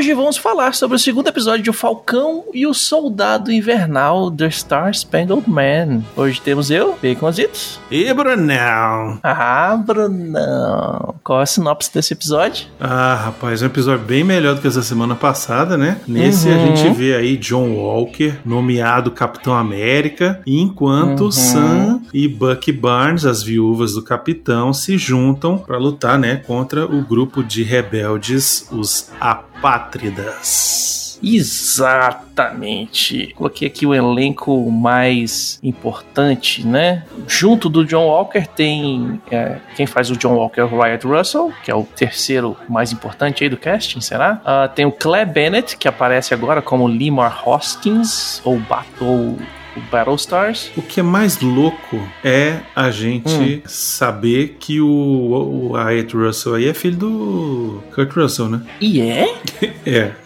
Hoje vamos falar sobre o segundo episódio de O Falcão e o Soldado Invernal The Star Spangled Man. Hoje temos eu, Baconzitos. E Brunão? Ah, Brunão. Qual é a sinopse desse episódio? Ah, rapaz, um episódio bem melhor do que essa semana passada, né? Nesse Uhum. a gente vê aí John Walker, nomeado Capitão América, enquanto Uhum. Sam e Bucky Barnes, as viúvas do capitão, se juntam para lutar, né, contra o grupo de rebeldes, os apátridas. Exatamente. Coloquei aqui o elenco mais importante, né? Junto do John Walker tem é, quem faz o John Walker, Wyatt Russell, que é o terceiro mais importante aí do casting, será? Ah, tem o Claire Bennett, que aparece agora como Limar Hoskins, ou Battle o Battlestars. O que é mais louco é a gente saber que o, o Wyatt Russell aí é filho do Kurt Russell, né? E é? É.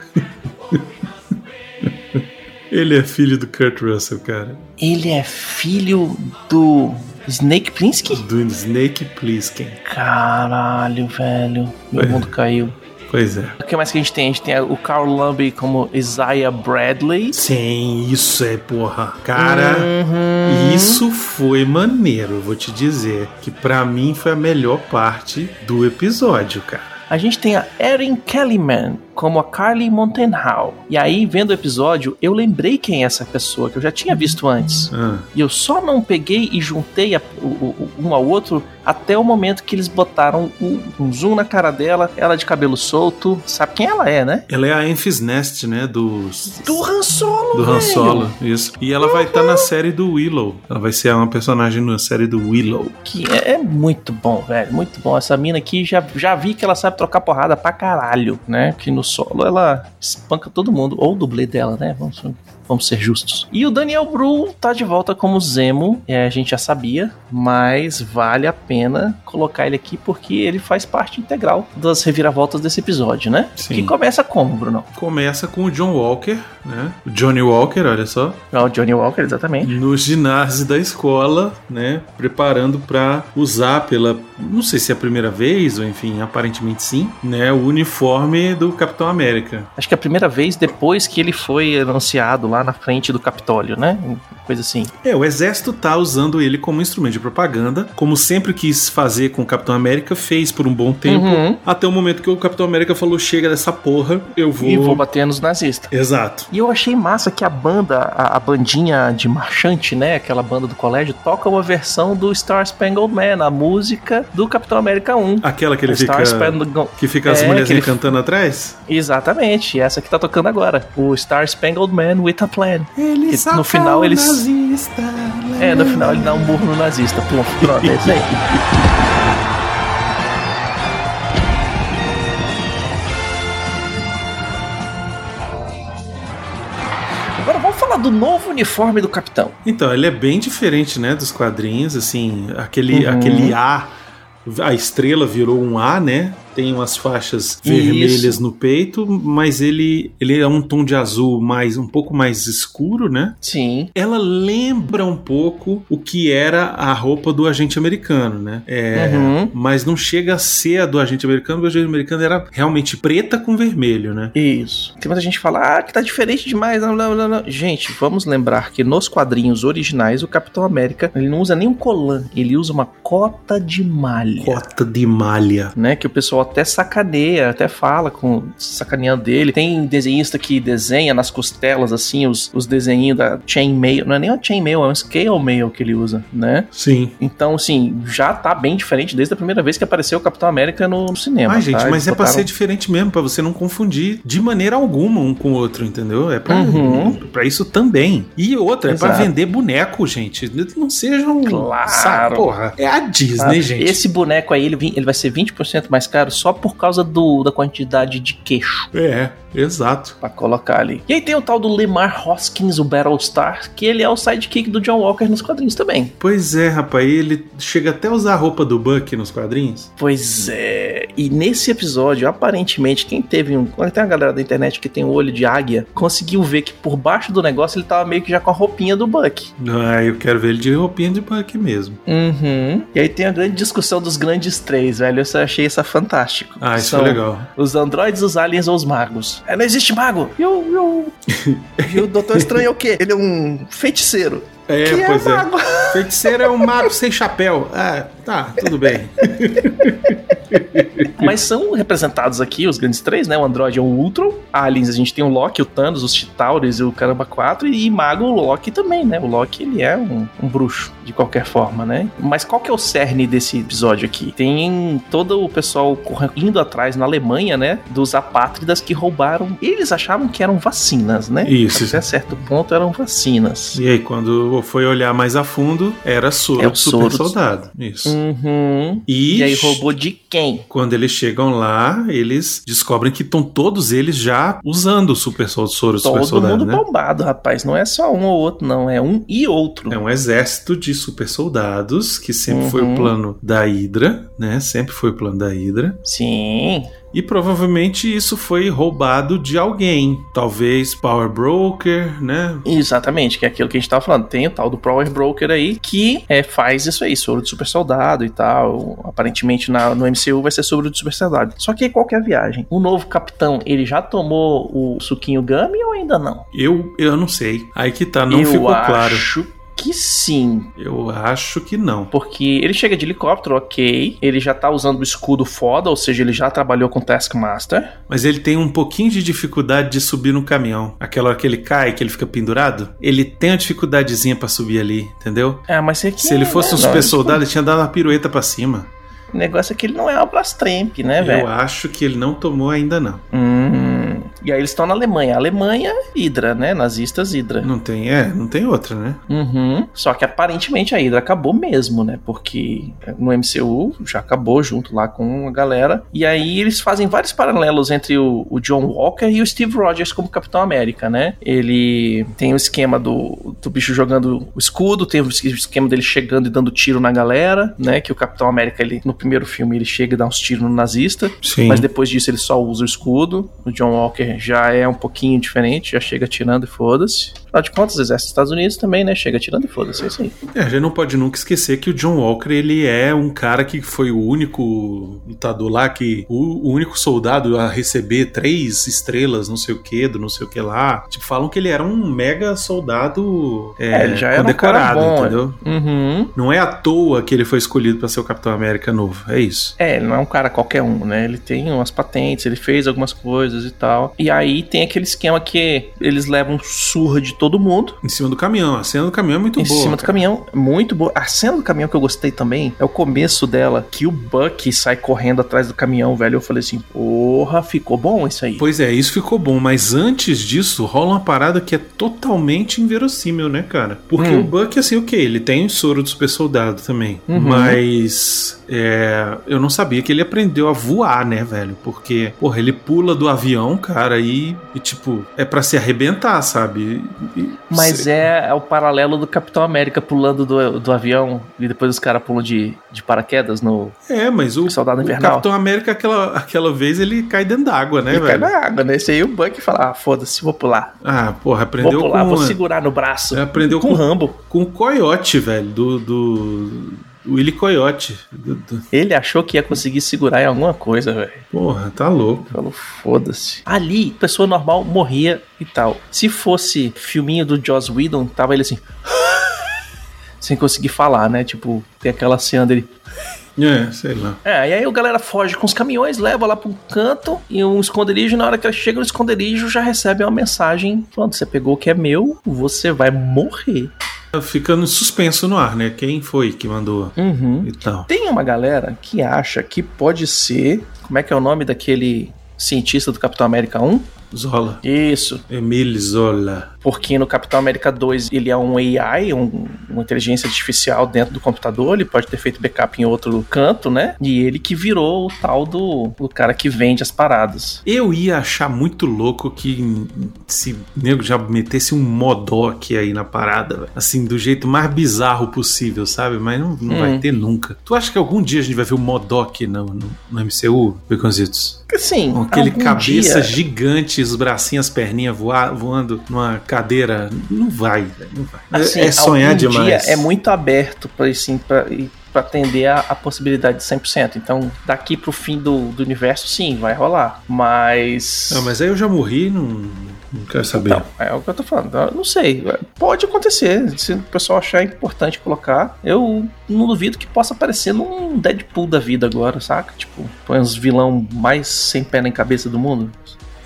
Ele é filho do Kurt Russell, cara. Ele é filho do Snake Plissken? Do Snake Plissken. Caralho, velho. Meu É. mundo caiu. Pois é. O que mais que a gente tem? A gente tem o Carl Lumbly como Isaiah Bradley. Sim, isso é, porra. Cara, Uhum. isso foi maneiro, vou te dizer. Que pra mim foi a melhor parte do episódio, cara. A gente tem a Erin Kellyman como a Carly Montenhau. E aí, vendo o episódio, eu lembrei quem é essa pessoa, que eu já tinha visto antes. Ah, E eu só não peguei e juntei a- o- o- um ao outro até o momento que eles botaram o- um zoom na cara dela, ela de cabelo solto. Sabe quem ela é, né? ela é a Enfys Nest, né? Do, Do Han Solo, do Han. Solo, isso. E ela vai estar na série do Willow. Ela vai ser uma personagem na série do Willow. Que é, é muito bom, velho. Muito bom. Essa mina aqui já, já vi que ela sabe trocar porrada pra caralho, né? Que no solo ela espanca todo mundo. Ou o dublê dela, né? Vamos, vamos ser justos. E o Daniel Bru tá de volta como Zemo. É, a gente já sabia, mas vale a pena colocar ele aqui porque ele faz parte integral das reviravoltas desse episódio, né? Sim. Que começa como, Bruno? Começa com o John Walker, né? O Johnny Walker, olha só. É o Johnny Walker, exatamente. no ginásio da escola, né, preparando para usar pela, não sei se é a primeira vez ou enfim, aparentemente sim, né, o uniforme do Capitão América. Acho que é a primeira vez depois que ele foi anunciado lá na frente do Capitólio, né? Coisa assim. É, o exército tá usando ele como instrumento de propaganda, como sempre quis fazer com o Capitão América, fez por um bom tempo, Uhum. até o momento que o Capitão América falou: "Chega dessa porra, eu vou". E vou bater nos nazistas. Exato. E eu achei massa que a banda, a, a bandinha de marchante, né? Aquela banda do colégio, toca uma versão do Star Spangled Man, a música do Capitão América 1. Aquela que ele Star fica Spangled que fica as É, mulheres ele- cantando atrás? Exatamente, essa que tá tocando agora. O Star Spangled Man with a Plan. Ele Que no final o eles- nazista. É, no final ele dá um burro no nazista. Pronto, pronto, é isso aí. Agora vamos falar do novo uniforme do capitão. Então, ele é bem diferente, né, dos quadrinhos, assim, aquele, Uhum. aquele A, a estrela virou um A, né? Tem umas faixas Isso. vermelhas no peito, mas ele, ele é um tom de azul mais um pouco mais escuro, né? Sim. Ela lembra um pouco o que era a roupa do agente americano, né? É, Uhum. Mas não chega a ser a do agente americano, porque o agente americano era realmente preta com vermelho, né? Isso. Tem muita gente que fala, ah, que tá diferente demais. Não, não, não, não. Gente, vamos lembrar que nos quadrinhos originais, o Capitão América, ele não usa nem um colã, ele usa uma cota de malha. Cota de malha. Né, que o pessoal até sacaneia, até fala com sacaneando dele. Tem desenhista que desenha nas costelas assim os, os desenhinhos da chainmail, não é nem uma chainmail, é um scale mail que ele usa, né? Sim. Então, assim, já tá bem diferente desde a primeira vez que apareceu o Capitão América no, cinema. Gente, tá? mas Eles é pra ser diferente mesmo, pra você não confundir de maneira alguma um com o outro, entendeu? É pra, Uhum. pra isso também. E outra, é pra Exato. vender boneco, gente. Não sejam. Claro. Sabe, porra. É a Disney, Sabe? gente. Esse boneco aí, ele, ele vai ser 20% mais caro? Só por causa do, da quantidade de queixo. É, exato. Pra colocar ali. E aí tem o tal do Lemar Hoskins, o Battlestar, que ele é o sidekick do John Walker nos quadrinhos também. Pois é, rapaz, ele chega até a usar a roupa do Buck nos quadrinhos. Pois é. E nesse episódio, aparentemente, quem teve um. Tem uma galera da internet que tem o um olho de águia, conseguiu ver que por baixo do negócio ele tava meio que já com a roupinha do Buck. Ah, eu quero ver ele de roupinha de Buck mesmo. Uhum. E aí tem a grande discussão dos grandes três, velho. Eu achei isso fantástico. Ah, isso São é legal. Os androides, os aliens ou os magos. É, não existe mago. E o, e o Doutor Estranho é o quê? Ele é um feiticeiro. É, que é pois é. Mago. Feiticeiro é um mago sem chapéu. Ah, tá, tudo bem. Mas são representados aqui os grandes três, né? O Android é o Ultron, Aliens a gente tem o Loki, o Thanos, os Chitauris e o Caramba 4 e Mago o Loki também, né? O Loki ele é um, um, bruxo de qualquer forma, né? Mas qual que é o cerne desse episódio aqui? Tem todo o pessoal indo atrás na Alemanha, né? Dos apátridas que roubaram. Eles achavam que eram vacinas, né? Isso. Até certo ponto eram vacinas. E aí, quando foi olhar mais a fundo, era soro é o super soro soldado. Isso. Uhum. E, e aí roubou de quem? Quando eles chegam lá, eles descobrem que estão todos eles já usando o super soro Todo super soldado. Todo mundo né? bombado, rapaz. Não é só um ou outro, não. É um e outro. É um exército de super soldados, que sempre uhum. foi o uhum. plano da Hydra, né? Sempre foi o plano da Hydra. Sim. E provavelmente isso foi roubado de alguém. Talvez Power Broker, né? Exatamente, que é aquilo que a gente tava falando. Tem o tal do Power Broker aí que é, faz isso aí, soro de super soldado e tal. Aparentemente na, no MCU vai ser soro de super soldado. Só que qual que é a viagem? O novo capitão, ele já tomou o suquinho Gummy ou ainda não? Eu, eu não sei. Aí que tá, não eu ficou claro que sim. Eu acho que não. Porque ele chega de helicóptero, ok. Ele já tá usando o escudo foda, ou seja, ele já trabalhou com Taskmaster. Mas ele tem um pouquinho de dificuldade de subir no caminhão. Aquela hora que ele cai, que ele fica pendurado, ele tem uma dificuldadezinha para subir ali, entendeu? É, mas se, se ele fosse né? um super soldado, ele tinha dado uma pirueta para cima. O negócio é que ele não é uma Blastramp, né, velho? Eu acho que ele não tomou ainda, não. Hum. E aí eles estão na Alemanha. Alemanha, Hydra, né? Nazistas, Hydra. Não tem, é, não tem outra, né? Uhum. Só que aparentemente a Hydra acabou mesmo, né? Porque no MCU já acabou junto lá com a galera. E aí eles fazem vários paralelos entre o, o John Walker e o Steve Rogers como Capitão América, né? Ele tem o esquema do, do bicho jogando o escudo, tem o esquema dele chegando e dando tiro na galera, né? Que o Capitão América, ele, no primeiro filme, ele chega e dá uns tiros no nazista. Sim. Mas depois disso ele só usa o escudo. O John Walker já é um pouquinho diferente, já chega tirando e foda-se. Afinal de contas, o exército dos Estados Unidos também, né? Chega tirando e foda-se, é isso aí. É, a gente não pode nunca esquecer que o John Walker, ele é um cara que foi o único lutador lá, que o, o único soldado a receber três estrelas, não sei o que, do não sei o que lá. Tipo, falam que ele era um mega soldado é, é, ele já condecorado, um bom, entendeu? Uhum. Não é à toa que ele foi escolhido para ser o Capitão América novo, é isso. É, ele não é um cara qualquer um, né? Ele tem umas patentes, ele fez algumas coisas e tal. E aí tem aquele esquema que eles levam surra de todo mundo. Em cima do caminhão. A cena do caminhão é muito em boa. Em cima cara. do caminhão, muito boa. A cena do caminhão que eu gostei também é o começo dela, que o Buck sai correndo atrás do caminhão, velho. Eu falei assim, porra, ficou bom isso aí. Pois é, isso ficou bom. Mas antes disso, rola uma parada que é totalmente inverossímil, né, cara? Porque hum. o Buck, assim, o que? Ele tem o soro do super soldado também. Uhum. Mas é, eu não sabia que ele aprendeu a voar, né, velho? Porque, porra, ele pula do avião, cara, e, e tipo, é para se arrebentar, sabe? E, Mas é, é, o paralelo do Capitão América pulando do, do avião e depois os caras pulam de, de paraquedas no. É, mas o, Soldado Invernal. o Capitão América, aquela, aquela vez, ele cai dentro d'água, né, ele velho? Cai na água, né? Esse aí o Buck fala: ah, foda-se, vou pular. Ah, porra, aprendeu vou pular, com. Vou segurar no braço. Aprendeu com, com o Rambo. Com o coiote, velho, do... do Willy Coyote. Ele achou que ia conseguir segurar em alguma coisa, velho. Porra, tá louco. Falou, foda-se. Ali, pessoa normal morria e tal. Se fosse filminho do Joss Whedon, tava ele assim. sem conseguir falar, né? Tipo, tem aquela cena dele. É, sei lá. É, e aí o galera foge com os caminhões, leva lá pra um canto e um esconderijo. Na hora que ela chega no esconderijo, já recebe uma mensagem: falando, você pegou o que é meu, você vai morrer fica no suspenso no ar, né? Quem foi que mandou uhum. e tal. Tem uma galera que acha que pode ser. Como é que é o nome daquele cientista do Capitão América 1? Zola. Isso. Emile Zola. Porque no Capitão América 2 ele é um AI, um, uma inteligência artificial dentro do computador, ele pode ter feito backup em outro canto, né? E ele que virou o tal do, do cara que vende as paradas. Eu ia achar muito louco que se nego já metesse um Modok aí na parada, véio. assim, do jeito mais bizarro possível, sabe? Mas não, não hum. vai ter nunca. Tu acha que algum dia a gente vai ver o Modok no, no, no MCU, Beconzitos? Sim. Com aquele cabeça dia... gigante, os bracinhos, as perninhas voar, voando numa cadeira. Não vai, não vai. Assim, é sonhar demais. é muito aberto para assim, pra, para atender a, a, possibilidade de 100%. Então, daqui pro fim do, do universo, sim, vai rolar. Mas. Não, mas aí eu já morri, não, não quero saber. Então, é o que eu tô falando. Eu não sei. Pode acontecer. Se o pessoal achar importante colocar, eu não duvido que possa aparecer num Deadpool da vida agora, saca? Tipo, põe uns vilão mais sem pé nem cabeça do mundo.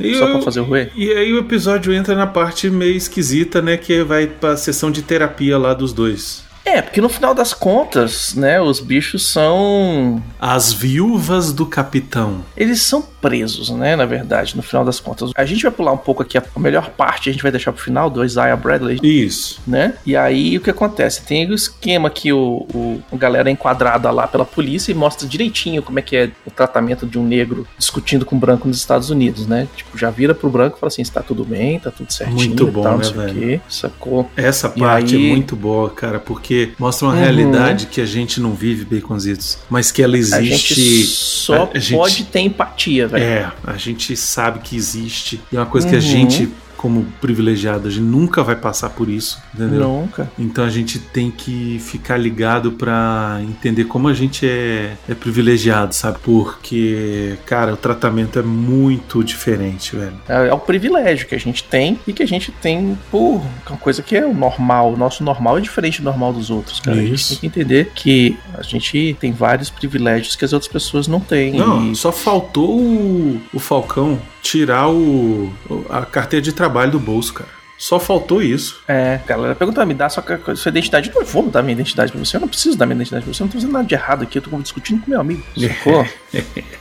E Só eu, pra fazer o ruê? E aí o episódio entra na parte meio esquisita, né? Que vai pra sessão de terapia lá dos dois. É, porque no final das contas, né, os bichos são. As viúvas do capitão. Eles são presos, né, na verdade, no final das contas. A gente vai pular um pouco aqui, a melhor parte a gente vai deixar pro final, do Isaiah Bradley. Isso. Né? E aí o que acontece? Tem o esquema que o, o a galera é enquadrada lá pela polícia e mostra direitinho como é que é o tratamento de um negro discutindo com um branco nos Estados Unidos, né? Tipo, já vira pro branco e fala assim: está tudo bem, tá tudo certinho. Muito bom, tal, né, velho? Quê, sacou? Essa parte aí... é muito boa, cara, porque mostra uma uhum. realidade que a gente não vive, Baconzitos, mas que ela existe. A gente só a, a pode gente... ter empatia, velho. É, a gente sabe que existe. E é uma coisa uhum. que a uhum. gente como privilegiado, a gente nunca vai passar por isso, entendeu? Nunca. Então a gente tem que ficar ligado para entender como a gente é, é privilegiado, sabe? Porque, cara, o tratamento é muito diferente, velho. É, é, o privilégio que a gente tem e que a gente tem por uma coisa que é o normal. O nosso normal é diferente do normal dos outros, cara. Isso. A gente tem que entender que a gente tem vários privilégios que as outras pessoas não têm. Não, e... só faltou o, o Falcão tirar o, a carteira de trabalho do bolso, cara. Só faltou isso. É, galera pergunta, me dá sua, sua identidade. Eu não vou dar minha identidade pra você, eu não preciso dar minha identidade pra você, eu não tô fazendo nada de errado aqui, eu tô discutindo com meu amigo. Sacou?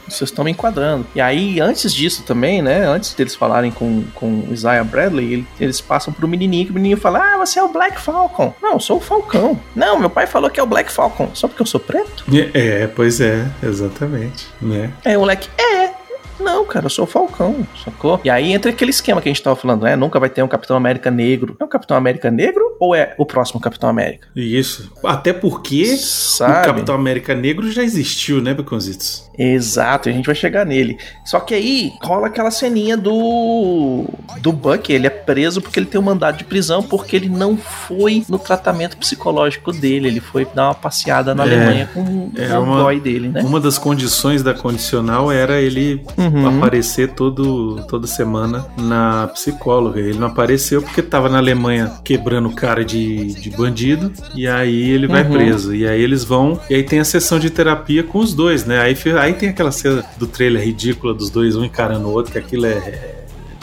Vocês estão me enquadrando. E aí, antes disso também, né, antes deles falarem com, com Isaiah Bradley, ele, eles passam pro menininho, que o menininho fala, ah, você é o Black Falcon. Não, eu sou o Falcão. Não, meu pai falou que é o Black Falcon, só porque eu sou preto? É, pois é, exatamente, né? É, o moleque, é, não, cara, eu sou o Falcão, sacou? E aí entra aquele esquema que a gente tava falando, né? Nunca vai ter um Capitão América negro. É o Capitão América negro ou é o próximo Capitão América? Isso. Até porque Sabe? o Capitão América negro já existiu, né, Beconzitos? Exato, a gente vai chegar nele. Só que aí rola aquela ceninha do do Buck, ele é preso porque ele tem um mandado de prisão porque ele não foi no tratamento psicológico dele, ele foi dar uma passeada na é, Alemanha com é o boy dele, né? Uma das condições da condicional era ele uhum. aparecer todo, toda semana na psicóloga. Ele não apareceu porque tava na Alemanha quebrando cara de, de bandido, e aí ele vai uhum. preso. E aí eles vão, e aí tem a sessão de terapia com os dois, né? Aí, aí tem aquela cena do trailer ridícula dos dois, um encarando o outro, que aquilo é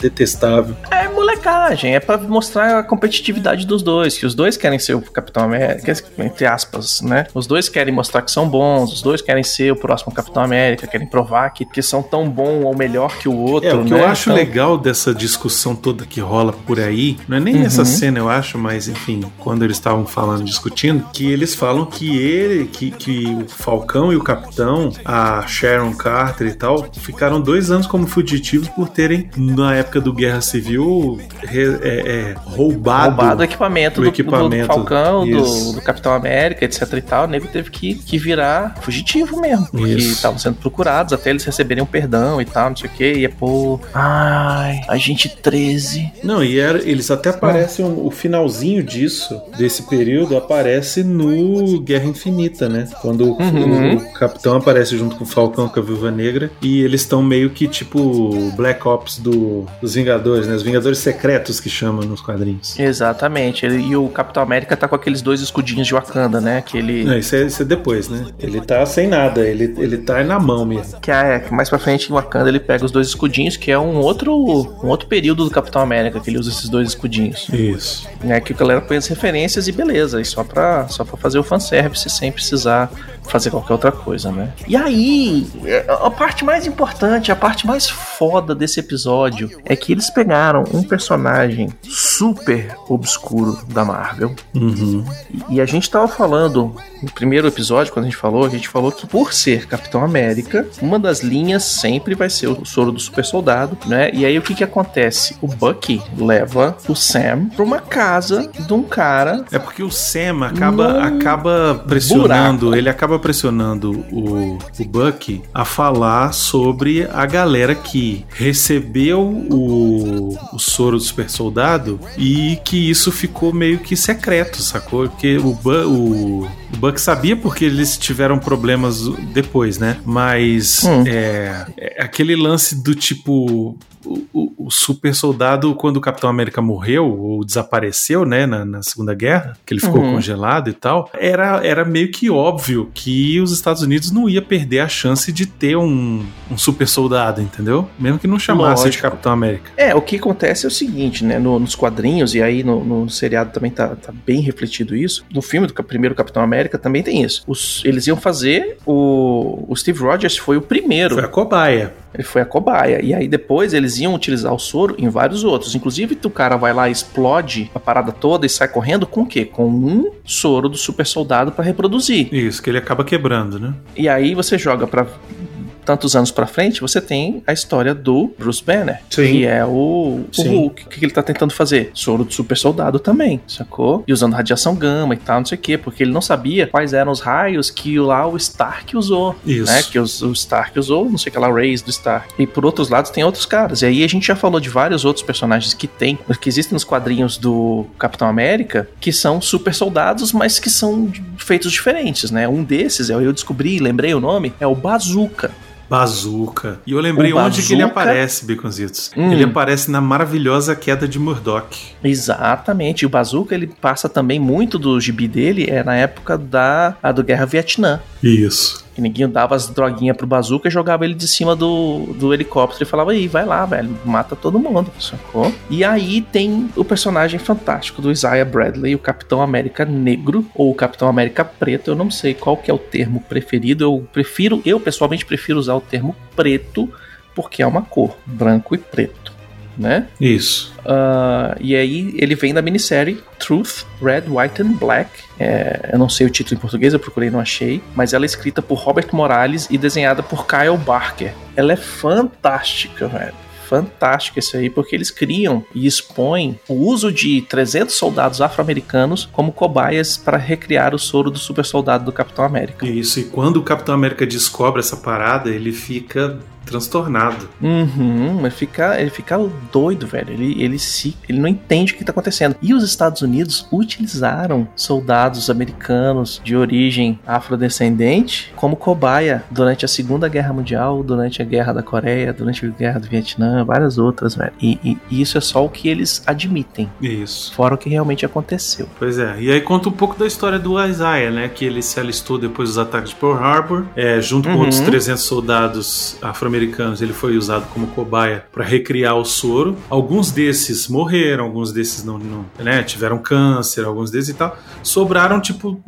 detestável. É molecagem, é para mostrar a competitividade dos dois, que os dois querem ser o Capitão América, entre aspas, né? Os dois querem mostrar que são bons, os dois querem ser o próximo Capitão América, querem provar que, que são tão bom ou melhor que o outro. É, o que né? eu acho então... legal dessa discussão toda que rola por aí, não é nem uhum. essa cena, eu acho, mas enfim, quando eles estavam falando, discutindo, que eles falam que ele, que, que o Falcão e o Capitão, a Sharon Carter e tal, ficaram dois anos como fugitivos por terem, na época época do Guerra Civil é, é, roubado, roubado o equipamento, do, equipamento. do, Falcão, do, do, Capitão América, etc e tal. O nego teve que, que virar fugitivo mesmo. Porque estavam sendo procurados até eles receberem um perdão e tal, não sei o que. E é pô. Ai, a gente 13. Não, e era, eles até aparecem. O finalzinho disso, desse período, aparece no Guerra Infinita, né? Quando uhum. o, o, Capitão aparece junto com o Falcão, com a Viúva Negra. E eles estão meio que tipo Black Ops do, os Vingadores, né? Os Vingadores secretos que chamam nos quadrinhos. Exatamente. Ele, e o Capitão América tá com aqueles dois escudinhos de Wakanda, né? Aquele... Não, isso é, isso é depois, né? Ele tá sem nada, ele, ele tá na mão mesmo. Que é, que mais pra frente em Wakanda ele pega os dois escudinhos, que é um outro, um outro período do Capitão América, que ele usa esses dois escudinhos. Isso. É que o galera põe as referências e beleza, e só pra, só pra fazer o fanservice sem precisar fazer qualquer outra coisa, né? E aí, a parte mais importante, a parte mais foda desse episódio é que eles pegaram um personagem super obscuro da Marvel. Uhum. E a gente tava falando no primeiro episódio, quando a gente falou, a gente falou que por ser Capitão América, uma das linhas sempre vai ser o soro do super soldado, né? E aí o que que acontece? O Bucky leva o Sam pra uma casa de um cara. É porque o Sam acaba, acaba pressionando, buraco. ele acaba pressionando o, o Bucky a falar sobre a galera que recebeu o, o soro do super soldado e que isso ficou meio que secreto, sacou? Porque o, o, o Buck sabia porque eles tiveram problemas depois, né? Mas hum. é, é aquele lance do tipo o, o, super soldado, quando o Capitão América morreu ou desapareceu, né, na, na Segunda Guerra, que ele ficou uhum. congelado e tal, era, era meio que óbvio que os Estados Unidos não ia perder a chance de ter um, um super soldado, entendeu? Mesmo que não chamasse Lógico. de Capitão América. É, o que acontece é o seguinte, né, no, nos quadrinhos, e aí no, no, seriado também tá, tá bem refletido isso, no filme do primeiro Capitão América também tem isso. Os, eles iam fazer, o, o Steve Rogers foi o primeiro. Foi a cobaia. Ele foi a cobaia. E aí depois eles iam utilizar o soro em vários outros. Inclusive, o cara vai lá, explode a parada toda e sai correndo com o quê? Com um soro do super soldado para reproduzir. Isso, que ele acaba quebrando, né? E aí você joga para tantos anos para frente, você tem a história do Bruce Banner, Sim. que é o, o Hulk. O que ele tá tentando fazer? Soro do super soldado também, sacou? E usando radiação gama e tal, não sei o quê, porque ele não sabia quais eram os raios que lá o Stark usou. Isso. Né? Que os, o Stark usou, não sei aquela rays do Stark. E por outros lados tem outros caras. E aí a gente já falou de vários outros personagens que tem, que existem nos quadrinhos do Capitão América, que são super soldados, mas que são feitos diferentes, né? Um desses, eu descobri, lembrei o nome, é o Bazooka. Bazooka. E eu lembrei o onde Bazooka... que ele aparece, Baconzitos. Hum. Ele aparece na maravilhosa queda de Murdoch. Exatamente. E o Bazooka, ele passa também muito do gibi dele, é na época da a do Guerra Vietnã. Isso. Que ninguém dava as droguinhas pro Bazooka e jogava ele de cima do, do helicóptero e falava, aí, vai lá, velho, mata todo mundo, sacou? E aí tem o personagem fantástico do Isaiah Bradley, o Capitão América Negro, ou o Capitão América Preto, eu não sei qual que é o termo preferido, eu prefiro, eu pessoalmente prefiro usar o termo preto, porque é uma cor, branco e preto né? Isso. Uh, e aí ele vem da minissérie Truth, Red, White and Black. É, eu não sei o título em português, eu procurei não achei. Mas ela é escrita por Robert Morales e desenhada por Kyle Barker. Ela é fantástica, velho fantástico esse aí, porque eles criam e expõem o uso de 300 soldados afro-americanos como cobaias para recriar o soro do super soldado do Capitão América. Isso, e quando o Capitão América descobre essa parada, ele fica transtornado. Uhum, ele fica, ele fica doido, velho. Ele, ele, se, ele não entende o que está acontecendo. E os Estados Unidos utilizaram soldados americanos de origem afrodescendente como cobaia durante a Segunda Guerra Mundial, durante a Guerra da Coreia, durante a Guerra do Vietnã, várias outras, velho. E, e, e isso é só o que eles admitem. Isso. Fora o que realmente aconteceu. Pois é. E aí conta um pouco da história do Isaiah, né? Que ele se alistou depois dos ataques de Pearl Harbor, é, junto uhum. com outros 300 soldados afro-americanos americanos ele foi usado como cobaia para recriar o soro. Alguns desses morreram, alguns desses não, não né, tiveram câncer, alguns desses e tal. Sobraram tipo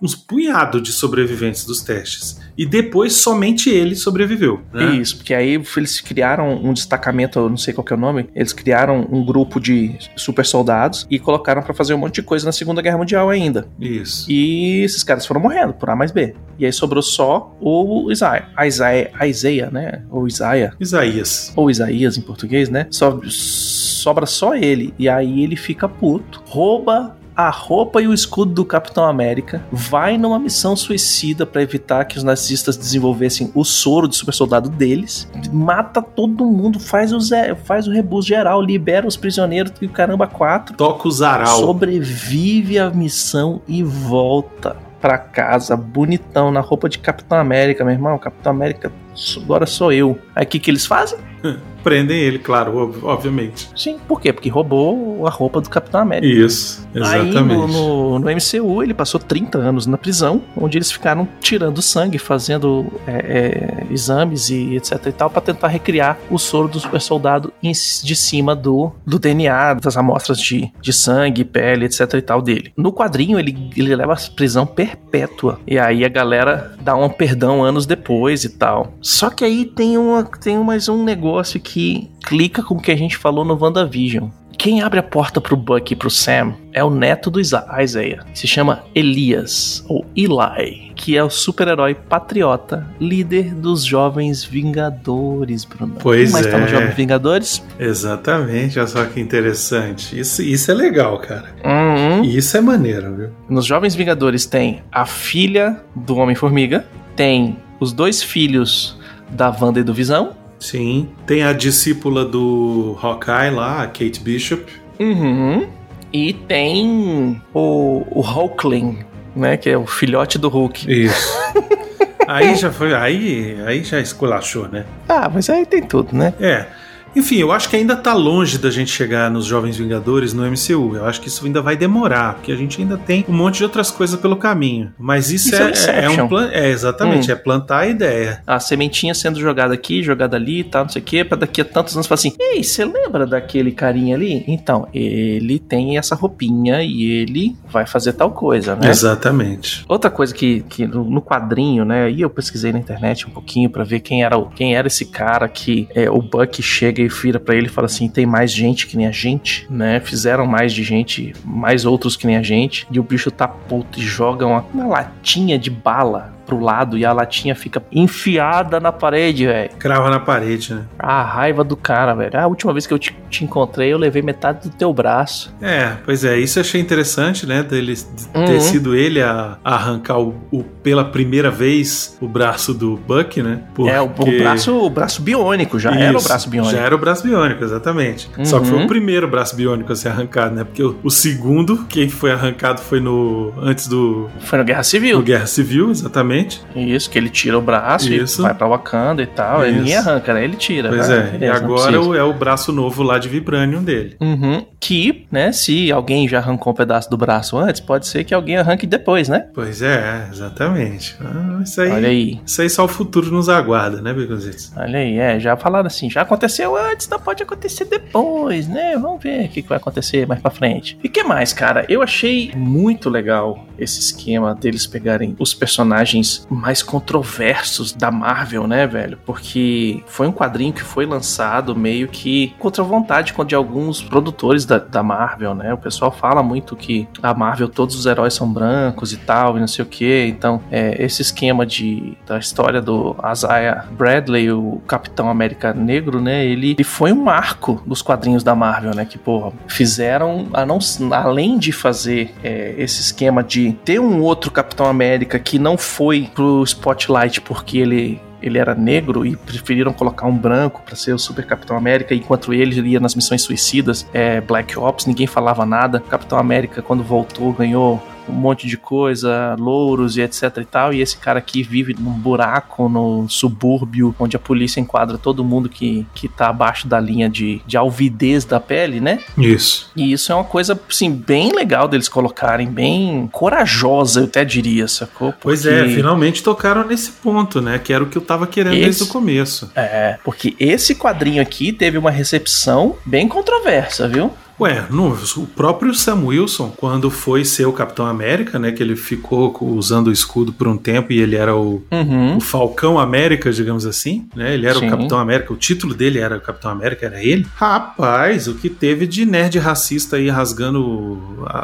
uns punhado de sobreviventes dos testes. E depois somente ele sobreviveu. Né? Isso, porque aí eles criaram um destacamento, eu não sei qual é o nome, eles criaram um grupo de super soldados e colocaram para fazer um monte de coisa na Segunda Guerra Mundial ainda. Isso. E esses caras foram morrendo por A mais B. E aí sobrou só o Isaiah. Isaiah, Isaiah né? Ou Isaiah. Isaías. Ou Isaías em português, né? Só, sobra só ele. E aí ele fica puto, rouba a roupa e o escudo do Capitão América, vai numa missão suicida para evitar que os nazistas desenvolvessem o soro de super soldado deles, mata todo mundo, faz o, Zé, faz o rebus geral, libera os prisioneiros e caramba quatro. Toca o zaral. Sobrevive a missão e volta pra casa, bonitão, na roupa de Capitão América, meu irmão. Capitão América, agora sou eu. Aí o que, que eles fazem? Prendem ele, claro, obviamente. Sim, por quê? Porque roubou a roupa do Capitão América. Isso, exatamente. Aí no, no, no MCU ele passou 30 anos na prisão, onde eles ficaram tirando sangue, fazendo é, é, exames e etc e tal, para tentar recriar o soro do super soldado em, de cima do, do DNA, das amostras de, de sangue, pele, etc e tal dele. No quadrinho ele, ele leva a prisão perpétua. E aí a galera dá um perdão anos depois e tal. Só que aí tem, uma, tem mais um negócio que clica com o que a gente falou no WandaVision. Quem abre a porta pro Buck e pro Sam é o neto do Isaiah, se chama Elias, ou Eli, que é o super-herói patriota, líder dos Jovens Vingadores, Bruno. Pois Quem mais é. tá nos Jovens Vingadores? Exatamente, olha só que interessante. Isso, isso é legal, cara. Uhum. Isso é maneiro, viu? Nos Jovens Vingadores tem a filha do Homem-Formiga, tem os dois filhos da Wanda e do Visão, Sim. Tem a discípula do Hawkeye lá, a Kate Bishop. Uhum. E tem o, o Hulkling, né? Que é o filhote do Hulk. Isso. aí já foi. Aí, aí já esculachou, né? Ah, mas aí tem tudo, né? É. Enfim, eu acho que ainda tá longe da gente chegar nos Jovens Vingadores no MCU. Eu acho que isso ainda vai demorar, porque a gente ainda tem um monte de outras coisas pelo caminho. Mas isso, Isso é é, é, um plan... É, exatamente, Hum. é plantar a ideia. A sementinha sendo jogada aqui, jogada ali e tal, não sei o quê, pra daqui a tantos anos falar assim: Ei, você lembra daquele carinha ali? Então, ele tem essa roupinha e ele vai fazer tal coisa, né? Exatamente. Outra coisa que, que no quadrinho, né? Aí eu pesquisei na internet um pouquinho pra ver quem era, quem era esse cara que é, o Buck chega e vira pra ele e fala assim: tem mais gente que nem a gente, né? Fizeram mais de gente, mais outros que nem a gente. E o bicho tá puto e joga uma, uma latinha de bala pro lado e a latinha fica enfiada na parede, velho. Crava na parede, né? A raiva do cara, velho. A última vez que eu te, te encontrei, eu levei metade do teu braço. É, pois é, isso eu achei interessante, né? Dele de Uhum. ter sido ele a, a arrancar o, o- pela primeira vez o braço do Buck, né? É, o, o Porque- braço, o braço biônico, já era o Isso, braço biônico. Já era o braço biônico, exatamente. Só que foi Uhum. o primeiro braço biônico a ser arrancado, né? Porque o, o segundo, quem foi arrancado foi no. antes do. Foi na Guerra Civil. do Guerra Civil, exatamente. Isso, que ele tira o braço Isso. e vai pra Wakanda e tal. Isso. Ninguém arranca, né? Ele tira. Pois né? é. Beleza, e agora o- é o braço novo lá de Vibranium dele. Uhum. Que, né, se alguém já arrancou um pedaço do braço antes, pode ser que alguém arranque depois, né? Pois é, exatamente. Ah, isso aí. Olha aí. Isso aí só o futuro nos aguarda, né, Beconzitos? Olha aí, é, já falaram assim, já aconteceu antes, não pode acontecer depois, né? Vamos ver o que, que vai acontecer mais pra frente. E que mais, cara? Eu achei muito legal esse esquema deles pegarem os personagens mais controversos da Marvel, né, velho? Porque foi um quadrinho que foi lançado meio que contra a vontade de alguns produtores da, da Marvel, né? O pessoal fala muito que a Marvel, todos os heróis são brancos e tal, e não sei o que. Então, é, esse esquema de, da história do Isaiah Bradley, o Capitão América Negro, né? Ele, ele foi um marco dos quadrinhos da Marvel, né? Que, porra, fizeram, a não, além de fazer é, esse esquema de ter um outro Capitão América que não foi pro spotlight porque ele ele era negro e preferiram colocar um branco pra ser o Super Capitão América, enquanto ele ia nas missões suicidas, é, Black Ops, ninguém falava nada. Capitão América, quando voltou, ganhou um monte de coisa, louros e etc e tal, e esse cara aqui vive num buraco no subúrbio, onde a polícia enquadra todo mundo que, que tá abaixo da linha de, de alvidez da pele, né? Isso. E isso é uma coisa, assim, bem legal deles colocarem, bem corajosa, eu até diria, sacou? Pois é, Porque- finalmente tocaram nesse ponto, né? Que era o que eu tava querendo Esse- desde o começo. É, porque esse quadrinho aqui teve uma recepção bem controversa, viu? Ué, no, o próprio Sam Wilson, quando foi ser o Capitão América, né? Que ele ficou co- usando o escudo por um tempo e ele era o, Uhum. o Falcão América, digamos assim, né? Ele era Sim. o Capitão América, o título dele era o Capitão América, era ele. Rapaz, o que teve de nerd racista aí rasgando a,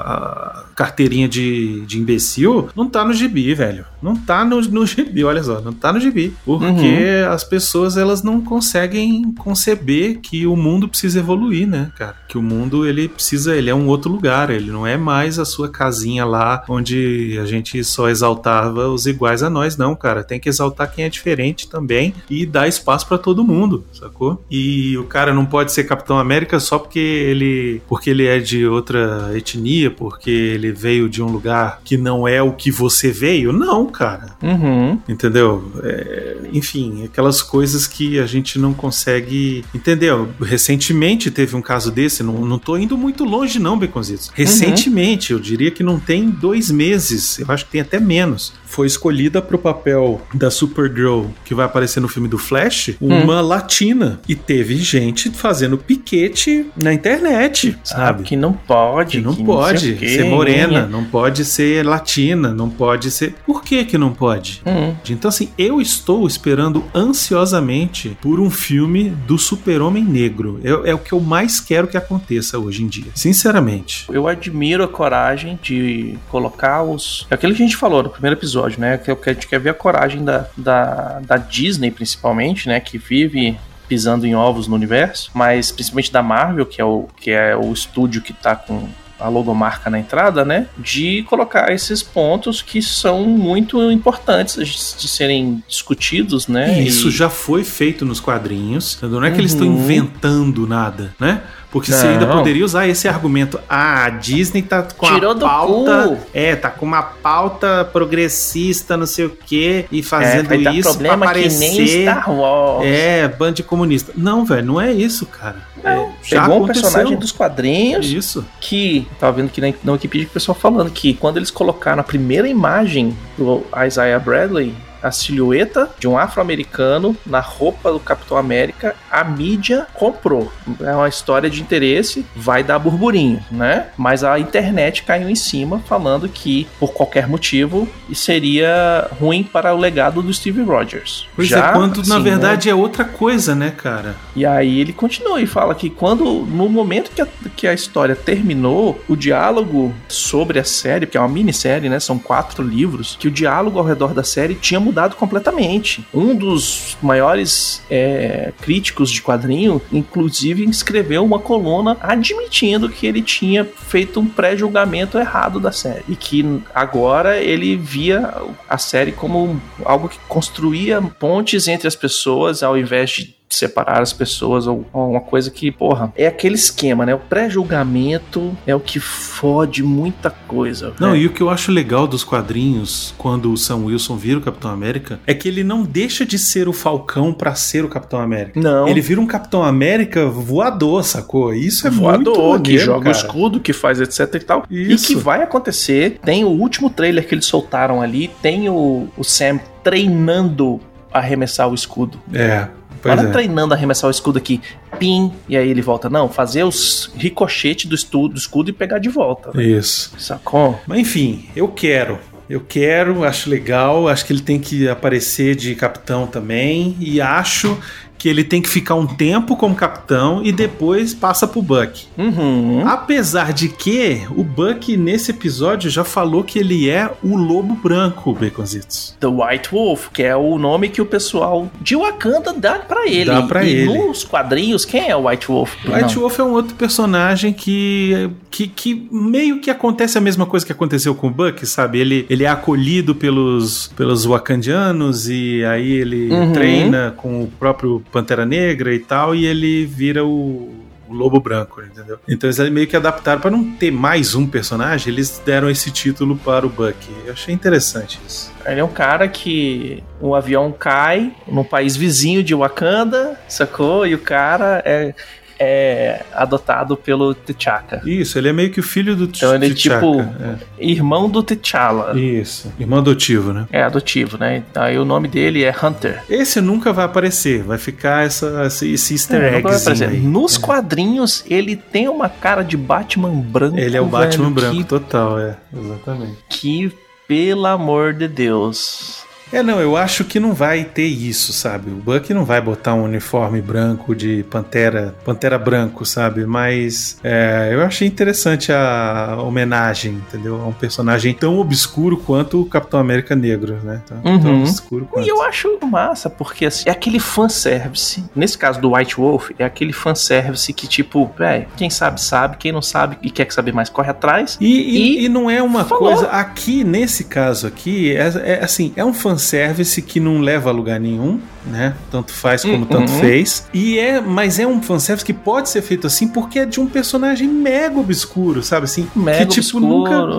a carteirinha de, de imbecil, não tá no gibi, velho. Não tá no, no gibi, olha só, não tá no gibi. Porque Uhum. as pessoas, elas não conseguem conceber que o mundo precisa evoluir, né, cara? Que o mundo, ele precisa, ele é um outro lugar, ele não é mais a sua casinha lá onde a gente só exaltava os iguais a nós, não, cara. Tem que exaltar quem é diferente também e dar espaço pra todo mundo, sacou? E o cara não pode ser Capitão América só porque ele, porque ele é de outra etnia, porque ele veio de um lugar que não é o que você veio. Não, cara. Uhum. Entendeu? É, enfim, aquelas coisas que a gente não consegue entender. Recentemente teve um caso desse, não, não tô tô indo muito longe, não, Beconzitos. Recentemente, uhum. eu diria que não tem dois meses, eu acho que tem até menos. Foi escolhida pro papel da Supergirl que vai aparecer no filme do Flash, uma hum. latina. E teve gente fazendo piquete na internet, sabe? Ah, que não pode. Que não que pode não ser morena, não pode ser latina, não pode ser. Por que que não pode? Hum. Então, assim, eu estou esperando ansiosamente por um filme do Super-Homem Negro. É, é o que eu mais quero que aconteça hoje em dia. Sinceramente. Eu admiro a coragem de colocar os. É aquilo que a gente falou no primeiro episódio, né? Que a gente quer ver a coragem da, da, da Disney, principalmente, né? Que vive pisando em ovos no universo, mas principalmente da Marvel, que é o, que é o estúdio que tá com a logomarca na entrada, né? De colocar esses pontos que são muito importantes de serem discutidos, né? Isso e... já foi feito nos quadrinhos. Não é que uhum. eles estão inventando nada, né? Porque não. você ainda poderia usar esse argumento. Ah, a Disney tá com Tirou a pauta. É, tá com uma pauta progressista, não sei o quê, e fazendo é, isso pra aparecer. Que nem Star Wars. É, band comunista. Não, velho, não é isso, cara. Não, é, já pegou um personagem dos quadrinhos. Isso. Que. Tava vendo que na, na Wikipedia o pessoal falando que quando eles colocaram a primeira imagem do Isaiah Bradley a silhueta de um afro-americano na roupa do Capitão América, a mídia comprou. É uma história de interesse, vai dar burburinho, né? Mas a internet caiu em cima falando que, por qualquer motivo, seria ruim para o legado do Steve Rogers. Pois Já, é, quando assim, na verdade né? é outra coisa, né, cara? E aí ele continua e fala que quando, no momento que a, que a história terminou, o diálogo sobre a série, que é uma minissérie, né? São quatro livros, que o diálogo ao redor da série tinha mudado mudado completamente. Um dos maiores é, críticos de quadrinho, inclusive, escreveu uma coluna admitindo que ele tinha feito um pré-julgamento errado da série. E que agora ele via a série como algo que construía pontes entre as pessoas ao invés de separar as pessoas ou, uma coisa que, porra, é aquele esquema, né? O pré-julgamento é o que fode muita coisa. Não, né? e o que eu acho legal dos quadrinhos, quando o Sam Wilson vira o Capitão América, é que ele não deixa de ser o Falcão para ser o Capitão América. Não. Ele vira um Capitão América voador, sacou? Isso é voador, muito maneiro, que joga cara. o escudo, que faz etc e tal. Isso. E que vai acontecer. Tem o último trailer que eles soltaram ali, tem o, o Sam treinando arremessar o escudo. É. Pois Para é. treinando a arremessar o escudo aqui, pim, e aí ele volta. Não, fazer os ricochete do, estudo, do escudo e pegar de volta. Né? Isso. Sacou? Mas enfim, eu quero. Eu quero, acho legal, acho que ele tem que aparecer de capitão também. E acho que ele tem que ficar um tempo como capitão e depois passa pro Buck. Uhum. Apesar de que o Buck nesse episódio já falou que ele é o lobo branco, Baconzitos. The White Wolf, que é o nome que o pessoal de Wakanda dá para ele. Dá pra e ele. nos quadrinhos, quem é o White Wolf? White Não. Wolf é um outro personagem que, que, que meio que acontece a mesma coisa que aconteceu com o Buck, sabe? Ele, ele é acolhido pelos, pelos wakandianos e aí ele uhum. treina com o próprio Pantera Negra e tal, e ele vira o, o Lobo Branco, entendeu? Então eles meio que adaptaram para não ter mais um personagem, eles deram esse título para o Bucky. Eu achei interessante isso. Ele é um cara que o avião cai no país vizinho de Wakanda, sacou? E o cara é é adotado pelo T'Chaka. Isso, ele é meio que o filho do T'Chaka. Então ele é tipo é. irmão do T'Challa. Isso, irmão adotivo, né? É, adotivo, né? Aí o nome dele é Hunter. Esse nunca vai aparecer, vai ficar essa, esse easter é, egg. Nos é. quadrinhos, ele tem uma cara de Batman branco. Ele é o Batman velho, branco que... total, é, exatamente. Que, pelo amor de Deus é, não, eu acho que não vai ter isso, sabe? O Buck não vai botar um uniforme branco de pantera, pantera branco, sabe? Mas é, eu achei interessante a homenagem, entendeu? A um personagem tão obscuro quanto o Capitão América Negro, né? Tão, uhum. tão obscuro quanto. E eu acho massa, porque assim, é aquele fanservice. Nesse caso do White Wolf, é aquele fanservice que, tipo, velho, quem sabe, sabe, quem não sabe e quer saber mais, corre atrás. E, e, e, e não é uma falou. coisa. Aqui, nesse caso aqui, é, é assim, é um fanservice fanservice que não leva a lugar nenhum, né? Tanto faz como tanto Uhum. fez. E é, mas é um fanservice que pode ser feito assim porque é de um personagem mega obscuro, sabe assim? Mega que tipo obscuro,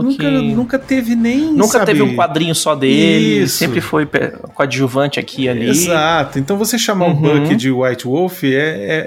nunca, que- nunca teve nem Nunca sabe? teve um quadrinho só dele, Isso. sempre foi coadjuvante aqui e ali. Exato. Então você chamar o Uhum. Buck de White Wolf é,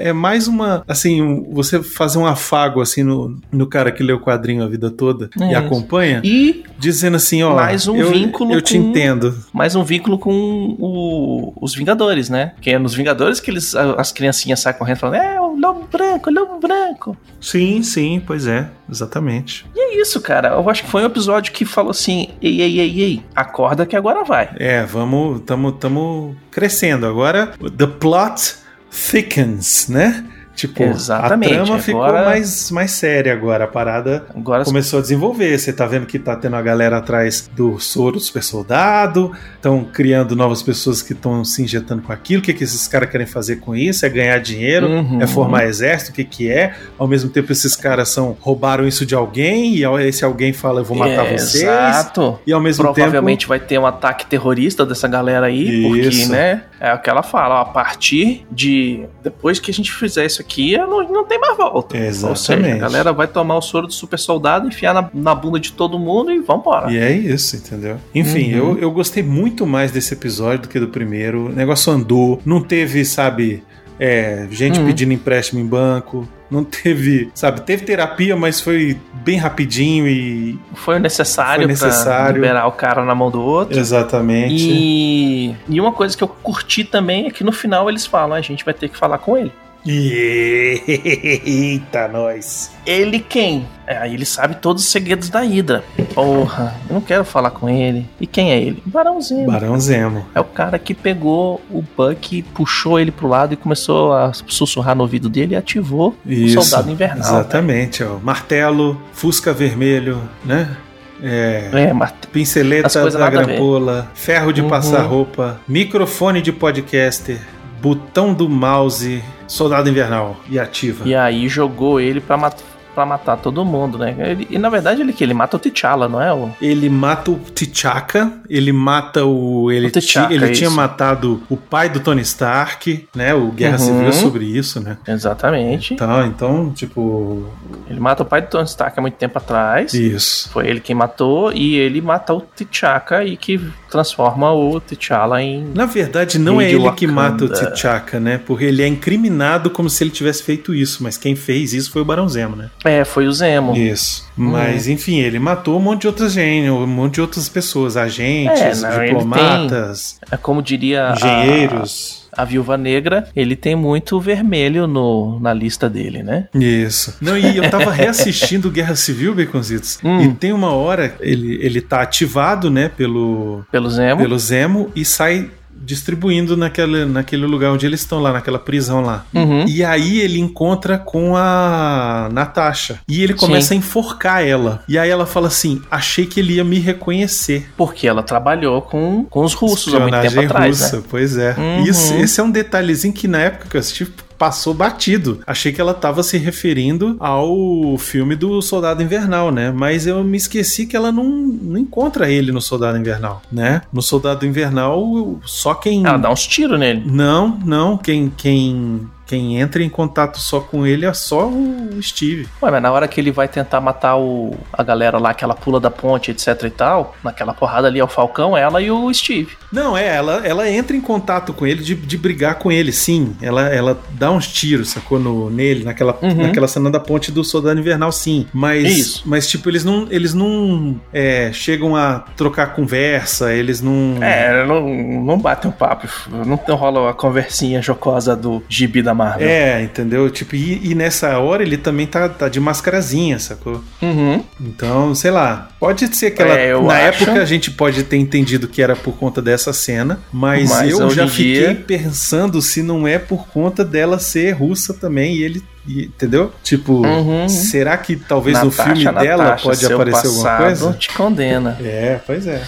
é, é mais uma. Assim, um- você fazer um afago assim no, no cara que lê o quadrinho a vida toda É e isso. acompanha, E dizendo assim: ó, Mais um eu, vínculo eu te com- entendo. mais um vínculo com o- os Vingadores, né? Que é nos Vingadores que eles, as criancinhas saem correndo falando: É, o Lobo Branco, o Lobo Branco. Sim, sim, pois é, exatamente. E é isso, cara. Eu acho que foi um episódio que falou assim: Ei, ei, ei, ei, acorda que agora vai. É, vamos, tamo, tamo crescendo. Agora, the plot thickens, né? Tipo, Exatamente, a trama ficou agora- mais, mais séria agora. A parada Agora começou a desenvolver. Você tá vendo que tá tendo a galera atrás do soro do super soldado, estão criando novas pessoas que estão se injetando com aquilo. O que, que esses caras querem fazer com isso? É ganhar dinheiro? Uhum. É formar exército? O que, que é? Ao mesmo tempo, esses caras são roubaram isso de alguém e esse alguém fala: Eu vou matar É, vocês. Exato. E ao mesmo Provavelmente vai ter um ataque terrorista dessa galera aí, porque, Isso. né? É o que ela fala, ó, a partir de. Depois que a gente fizer isso aqui, não, não tem mais volta. Ou seja, a Exatamente. galera vai tomar o soro do super soldado, enfiar na, na bunda de todo mundo e vambora. E é isso, entendeu? Enfim, Uhum. eu, eu gostei muito mais desse episódio do que do primeiro. O negócio andou, não teve, sabe, é, gente Uhum. pedindo empréstimo em banco. Não teve, sabe, teve terapia, mas foi bem rapidinho e. Foi o necessário, Foi necessário. pra liberar o cara na mão do outro. Exatamente. E, e uma coisa que eu curti também é que no final eles falam: a gente vai ter que falar com ele. Eita, nós. Ele quem? É, ele sabe todos os segredos da Hydra. Porra, eu não quero falar com ele. E quem é ele? Barão Zemo. Barão Zemo. É o cara que pegou o Buck, puxou ele pro lado e começou a sussurrar no ouvido dele e ativou Isso. o Soldado Invernal. Exatamente, ó. Martelo, Fusca Vermelho, né? É. É, Pinceleta da grampola, ferro de Uhum. passar roupa, microfone de podcaster, botão do mouse, soldado invernal e ativa. E aí jogou ele pra, mat pra matar todo mundo, né? Ele- e na verdade ele que? Ele mata o T'Challa, não é? O... Ele mata o T'Chaka, ele mata o. Ele, O T'Chaka, ele tinha isso. matado o pai do Tony Stark, né? O Guerra Uhum. Civil é sobre isso, né? Exatamente. Então, então, tipo. Ele mata o pai do Tony Stark há muito tempo atrás. Isso. Foi ele quem matou e ele mata o T'Chaka e que transforma o T'Challa em... Na verdade, não é ele que mata o Wakanda. T'Chaka, né? Porque ele é incriminado como se ele tivesse feito isso, mas quem fez isso foi o Barão Zemo, né? É, foi o Zemo. Isso. Mas, enfim, ele matou um monte de outras gente, um monte de outras pessoas, agentes, É, não, diplomatas, É como diria engenheiros. A, Viúva Negra, ele tem muito vermelho no, na lista dele, né? Isso. Não, e eu tava reassistindo Guerra Civil, Baconzitos, Hum. e tem uma hora, ele, ele tá ativado, né, pelo, Pelo Zemo. pelo Zemo e sai distribuindo naquele, naquele lugar onde eles estão lá, naquela prisão lá. Uhum. E aí ele encontra com a Natasha. E ele começa Sim. a enforcar ela. E aí ela fala assim: achei que ele ia me reconhecer. Porque ela trabalhou com, com os russos há muito tempo Espionagem atrás, russa, né? pois é. Uhum. Isso, esse é um detalhezinho que na época que eu assisti passou batido. Achei que ela tava se referindo ao filme do Soldado Invernal, né? Mas eu me esqueci que ela não, não encontra ele no Soldado Invernal, né? No Soldado Invernal, só quem. Ela dá uns tiros nele. Não, não. Quem, quem, quem entra em contato só com ele é só o Steve. Ué, mas na hora que ele vai tentar matar o, a galera lá, que ela pula da ponte, etc e tal, naquela porrada ali é o Falcão, ela e o Steve. Não, é, ela, ela entra em contato com ele de, de brigar com ele, sim. Ela, ela dá uns tiros, sacou, no, nele, naquela, Uhum. naquela cena da ponte do Soldado Invernal, sim. Mas, Isso. mas tipo, eles não, eles não é, chegam a trocar conversa, eles não... É, não, não bate um papo, não, não rola a conversinha jocosa do gibi da Marvel. É, entendeu? Tipo, e, e nessa hora ele também tá, tá de mascarazinha, sacou? Uhum. Então, sei lá. Pode ser que ela. É, na acho. época a gente pode ter entendido que era por conta dessa cena, mas, Mas eu já fiquei dia- pensando se não é por conta dela ser russa também e ele. entendeu? Tipo, Uhum. será que talvez no Natasha, filme dela Natasha, pode seu aparecer alguma coisa? te condena. É, pois é.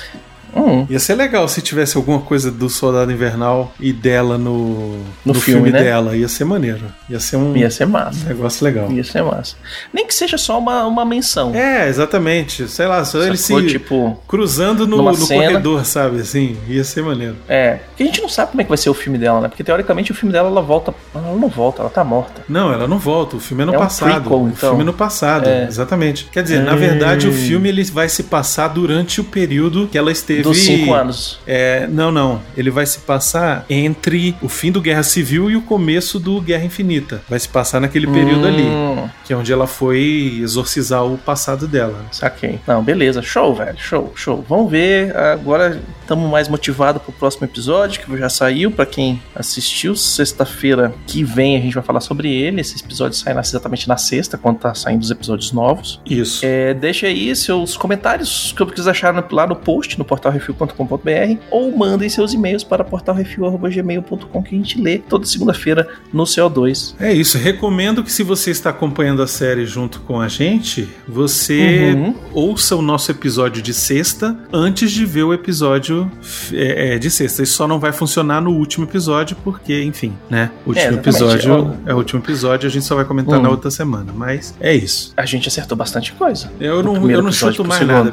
Hum. Ia ser legal se tivesse alguma coisa do Soldado Invernal e dela no, No filme, né? dela. Ia ser maneiro. Ia ser um Ia ser massa. negócio legal. Ia ser massa. Nem que seja só uma, uma menção. É, exatamente. Sei lá, só ele se? Tipo, cruzando no, no corredor, sabe? Assim, ia ser maneiro. é. Porque a gente não sabe como é que vai ser o filme dela, né? Porque teoricamente o filme dela ela volta. Ela não volta, ela tá morta. Não, ela não volta. O filme é no É um passado. prequel, O então. filme é no passado, É. exatamente. Quer dizer, na verdade, o filme ele vai se passar durante o período que ela esteve. Dos cinco anos. É, não, não. Ele vai se passar entre o fim do Guerra Civil e o começo do Guerra Infinita. Vai se passar naquele período ali, Hum, que é onde ela foi exorcizar o passado dela. Saquei. Não, beleza. Show, velho. Show, show. Vamos ver. Agora estamos mais motivados pro próximo episódio, que já saiu. Pra quem assistiu, sexta-feira que vem a gente vai falar sobre ele. Esse episódio sai exatamente na sexta, quando tá saindo os episódios novos. Isso. É, deixa aí seus comentários que vocês acharam lá no post, no portalrefil.com.br, ou mandem seus e-mails para portalrefil.gmail.com que a gente lê toda segunda-feira no CO2. É isso. Recomendo que se você está acompanhando a série junto com a gente, você Uhum. ouça o nosso episódio de sexta antes de ver o episódio é, é, de sexta. Isso só não vai funcionar no último episódio, porque, enfim, né? O último exatamente. episódio é o último episódio, a gente só vai comentar Hum. na outra semana. Mas é isso. A gente acertou bastante coisa. Eu não, eu não chuto mais segundo. nada.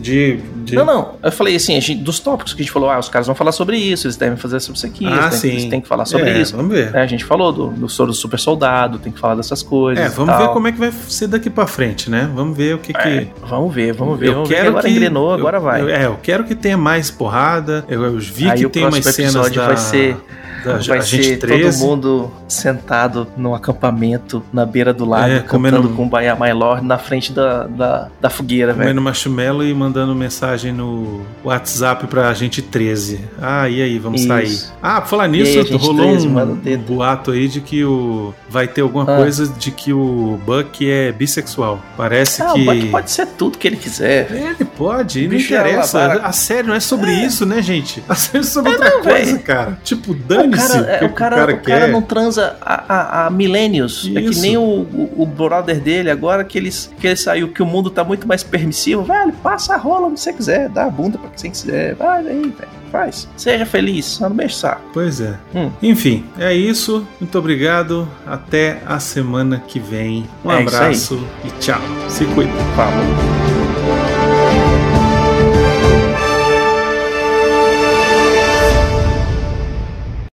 De, de... Não, não. Eu falei assim, a gente- dos tópicos que a gente falou, ah, os caras vão falar sobre isso, eles devem fazer sobre isso aqui, Ah, eles, têm, sim. eles têm que falar sobre É, isso. Vamos ver. É, a gente falou do, do soro do super soldado, tem que falar dessas coisas. É, vamos ver como é que vai ser daqui pra frente, né? Vamos ver o que É, que. vamos ver, vamos ver. Eu vamos ver quero agora que engrenou, agora eu- vai. eu- é, eu quero que tenha mais porrada. Eu, eu vi Aí que tem próximo cenas episódio da, vai ser da vai ser 13. todo mundo sentado num acampamento na beira do lago, É, comendo- com o Baia My Lord na frente da, da, da fogueira, velho. Comendo marshmallow e mandando mensagem no WhatsApp pra Agente 13. Ah, e aí, vamos Isso. sair. Ah, por falar aí, nisso, Agente rolou 13, um boato aí de que o vai ter alguma Ah. coisa de que o Buck é bissexual. Parece Ah, que o Buck pode ser tudo que ele quiser. Ele pode, não é interessa. A série não é sobre isso, né, gente? A série é sobre outra não, coisa, véi. cara. Tipo, O dane-se cara, o é, que o cara, o cara quer. não transa há, há, milênios. É que nem o, o, o brother dele, agora que ele, que ele saiu, que o mundo tá muito mais permissivo. Velho, passa a rola onde você quiser, dá a bunda pra quem quiser. Vai aí, velho. Faz. Seja feliz, só não mexe saco. Pois é. Hum. Enfim, é isso. Muito obrigado. Até a semana que vem. Um É abraço e tchau. Se cuida. Falou.